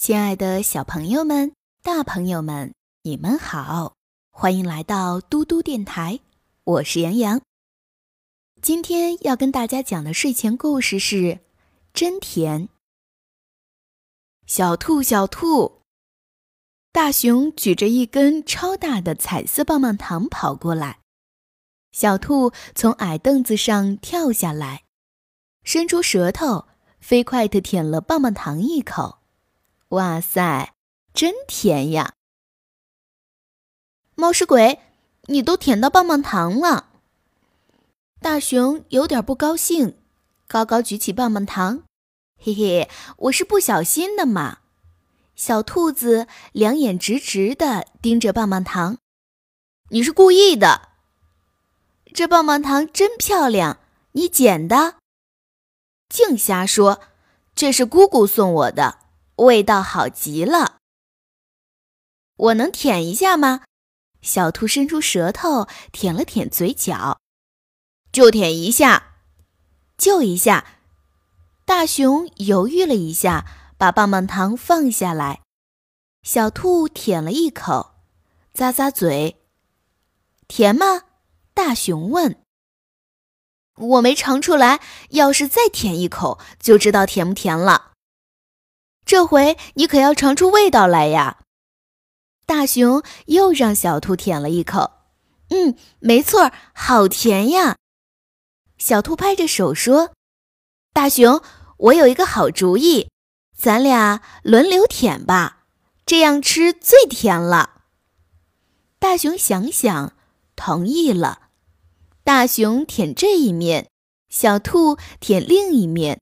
亲爱的小朋友们、大朋友们，你们好，欢迎来到嘟嘟电台，我是杨洋。今天要跟大家讲的睡前故事是《真甜》。小兔，小兔，大熊举着一根超大的彩色棒棒糖跑过来，小兔从矮凳子上跳下来，伸出舌头，飞快地舔了棒棒糖一口。哇塞，真甜呀！猫食鬼，你都舔到棒棒糖了。大熊有点不高兴，高高举起棒棒糖，嘿嘿，我是不小心的嘛。小兔子两眼直直的盯着棒棒糖，你是故意的。这棒棒糖真漂亮，你捡的？净瞎说，这是姑姑送我的。味道好极了，我能舔一下吗？小兔伸出舌头舔了舔嘴角，就舔一下，就一下。大熊犹豫了一下，把棒棒糖放下来。小兔舔了一口，咂咂嘴，甜吗？大熊问。我没尝出来，要是再舔一口，就知道甜不甜了。这回你可要尝出味道来呀！大熊又让小兔舔了一口，嗯，没错，好甜呀！小兔拍着手说：“大熊，我有一个好主意，咱俩轮流舔吧，这样吃最甜了。”大熊想想，同意了。大熊舔这一面，小兔舔另一面。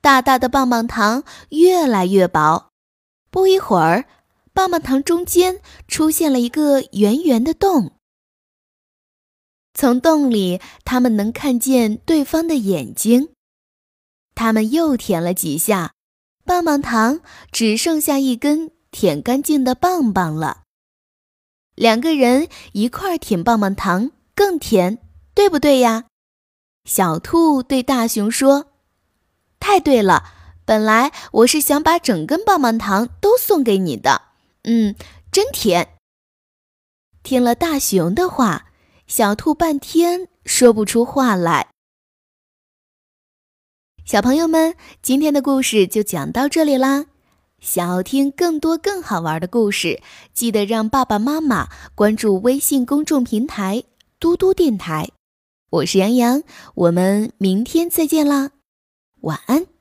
大大的棒棒糖越来越薄，不一会儿，棒棒糖中间出现了一个圆圆的洞。从洞里，他们能看见对方的眼睛。他们又舔了几下，棒棒糖只剩下一根舔干净的棒棒了。两个人一块舔棒棒糖更甜，对不对呀？小兔对大熊说。太对了，本来我是想把整根棒棒糖都送给你的。嗯，真甜。听了大熊的话，小兔半天说不出话来。小朋友们，今天的故事就讲到这里啦。想要听更多更好玩的故事，记得让爸爸妈妈关注微信公众平台“嘟嘟电台”。我是杨洋，我们明天再见啦。晚安。